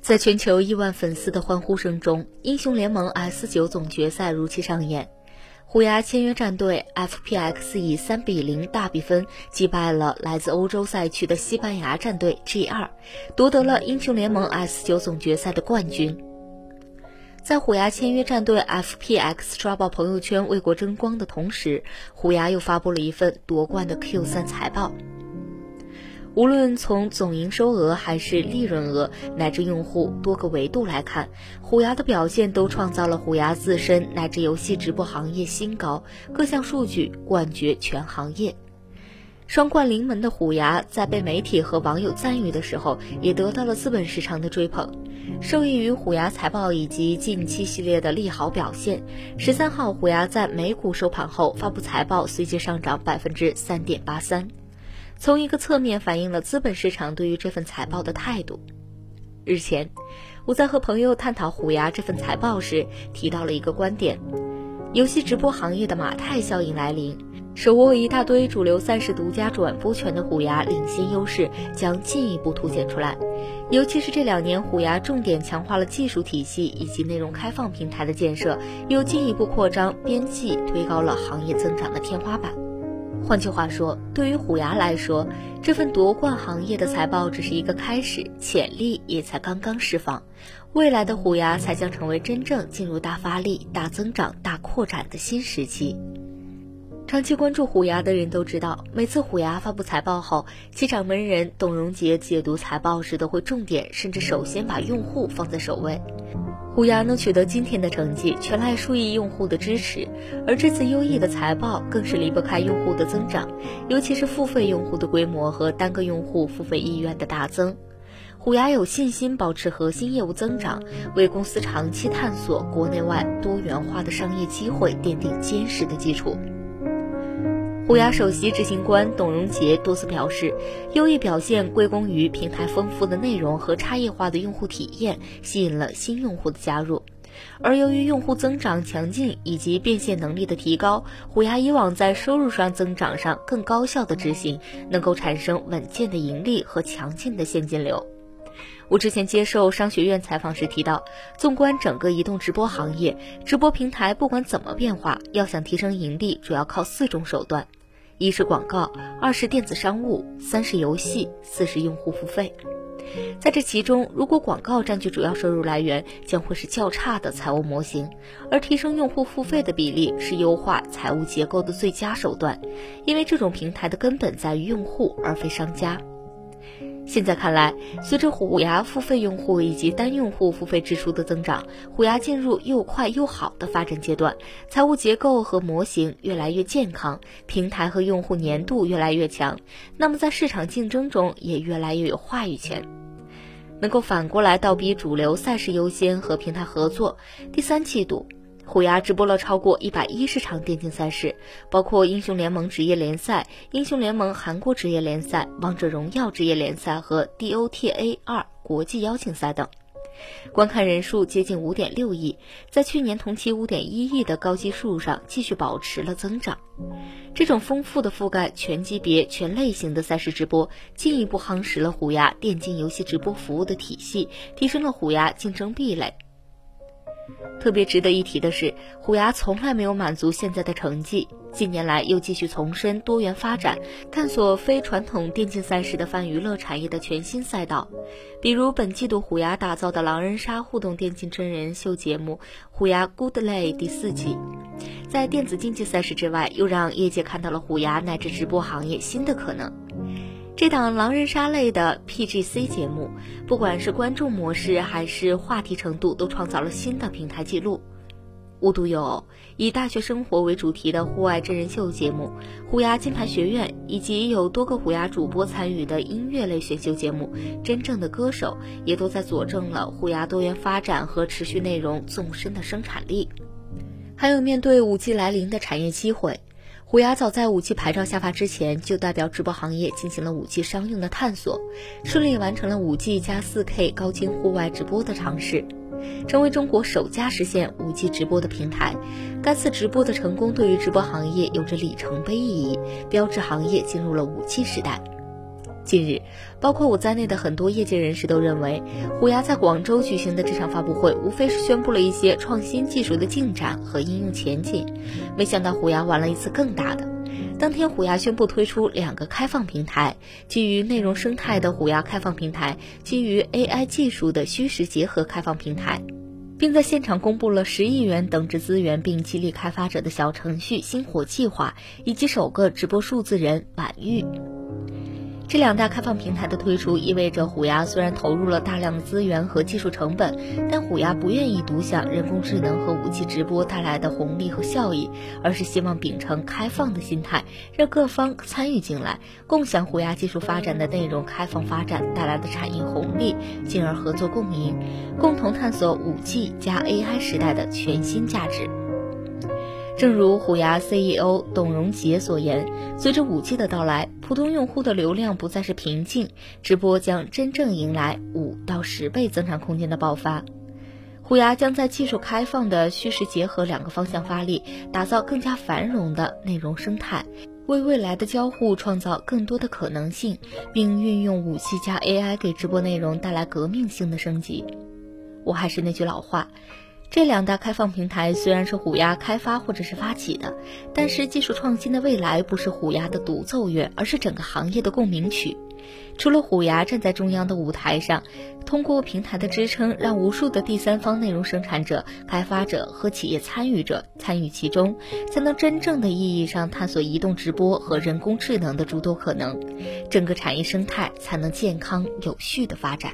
在全球亿万粉丝的欢呼声中，英雄联盟 S 九总决赛如期上演。虎牙签约战队 FPX 以三比零大比分击败了来自欧洲赛区的西班牙战队 G2，夺得了英雄联盟 S 九总决赛的冠军。在虎牙签约战队 FPX 刷爆朋友圈为国争光的同时，虎牙又发布了一份夺冠的 Q3 财报。无论从总营收额还是利润额，乃至用户多个维度来看，虎牙的表现都创造了虎牙自身乃至游戏直播行业新高，各项数据冠绝全行业。双冠临门的虎牙，在被媒体和网友赞誉的时候，也得到了资本市场的追捧。受益于虎牙财报以及近期系列的利好表现，十三号虎牙在美股收盘后发布财报，随即上涨百分之三点八三。从一个侧面反映了资本市场对于这份财报的态度。日前，我在和朋友探讨虎牙这份财报时，提到了一个观点：游戏直播行业的马太效应来临，手握一大堆主流赛事独家转播权的虎牙领先优势将进一步凸显出来。尤其是这两年，虎牙重点强化了技术体系以及内容开放平台的建设，又进一步扩张边际，推高了行业增长的天花板。换句话说，对于虎牙来说，这份夺冠行业的财报只是一个开始，潜力也才刚刚释放，未来的虎牙才将成为真正进入大发力、大增长、大扩展的新时期。长期关注虎牙的人都知道，每次虎牙发布财报后，其掌门人董荣杰解读财报时都会重点甚至首先把用户放在首位。虎牙能取得今天的成绩，全赖数亿用户的支持，而这次优异的财报更是离不开用户的增长，尤其是付费用户的规模和单个用户付费意愿的大增。虎牙有信心保持核心业务增长，为公司长期探索国内外多元化的商业机会奠定坚实的基础。虎牙首席执行官董荣杰多次表示，优异表现归功于平台丰富的内容和差异化的用户体验，吸引了新用户的加入。而由于用户增长强劲以及变现能力的提高，虎牙以往在收入上增长上更高效的执行，能够产生稳健的盈利和强劲的现金流。我之前接受商学院采访时提到，纵观整个移动直播行业，直播平台不管怎么变化，要想提升盈利，主要靠四种手段：一是广告，二是电子商务，三是游戏，四是用户付费。在这其中，如果广告占据主要收入来源，将会是较差的财务模型；而提升用户付费的比例是优化财务结构的最佳手段，因为这种平台的根本在于用户，而非商家。现在看来，随着虎牙付费用户以及单用户付费支出的增长，虎牙进入又快又好的发展阶段，财务结构和模型越来越健康，平台和用户粘度越来越强，那么在市场竞争中也越来越有话语权，能够反过来倒逼主流赛事优先和平台合作。第三季度。虎牙直播了超过一百一十场电竞赛事，包括英雄联盟职业联赛、英雄联盟韩国职业联赛、王者荣耀职业联赛和 DOTA 二国际邀请赛等，观看人数接近五点六亿，在去年同期五点一亿的高基数上继续保持了增长。这种丰富的覆盖全级别、全类型的赛事直播，进一步夯实了虎牙电竞游戏直播服务的体系，提升了虎牙竞争壁垒。特别值得一提的是，虎牙从来没有满足现在的成绩，近年来又继续从深多元发展，探索非传统电竞赛事的泛娱乐产业的全新赛道。比如本季度虎牙打造的狼人杀互动电竞真人秀节目《虎牙 Good Lay》第四季，在电子竞技赛事之外，又让业界看到了虎牙乃至直播行业新的可能。这档狼人杀类的 PGC 节目，不管是观众模式还是话题程度，都创造了新的平台记录。无独有偶，以大学生活为主题的户外真人秀节目《虎牙金牌学院》，以及有多个虎牙主播参与的音乐类选秀节目《真正的歌手》，也都在佐证了虎牙多元发展和持续内容纵深的生产力。还有面对五 G 来临的产业机会。虎牙早在五 G 牌照下发之前，就代表直播行业进行了五 G 商用的探索，顺利完成了五 G 加四 K 高清户外直播的尝试。成为中国首家实现五 G 直播的平台。该次直播的成功，对于直播行业有着里程碑意义，标志行业进入了五 G 时代。近日，包括我在内的很多业界人士都认为，虎牙在广州举行的这场发布会，无非是宣布了一些创新技术的进展和应用前景。没想到虎牙玩了一次更大的。当天，虎牙宣布推出两个开放平台：基于内容生态的虎牙开放平台，基于 AI 技术的虚实结合开放平台，并在现场公布了十亿元等值资源，并激励开发者的小程序“星火计划”以及首个直播数字人婉玉。这两大开放平台的推出，意味着虎牙虽然投入了大量的资源和技术成本，但虎牙不愿意独享人工智能和武器直播带来的红利和效益，而是希望秉承开放的心态，让各方参与进来，共享虎牙技术发展的内容开放发展带来的产业红利，进而合作共赢，共同探索五 G 加 AI 时代的全新价值。正如虎牙 CEO 董荣杰所言，随着五 G 的到来，普通用户的流量不再是瓶颈，直播将真正迎来五到十倍增长空间的爆发。虎牙将在技术开放的虚实结合两个方向发力，打造更加繁荣的内容生态，为未来的交互创造更多的可能性，并运用五 G 加 AI 给直播内容带来革命性的升级。我还是那句老话。这两大开放平台虽然是虎牙开发或者是发起的，但是技术创新的未来不是虎牙的独奏乐，而是整个行业的共鸣曲。除了虎牙站在中央的舞台上，通过平台的支撑，让无数的第三方内容生产者、开发者和企业参与者参与其中，才能真正的意义上探索移动直播和人工智能的诸多可能，整个产业生态才能健康有序的发展。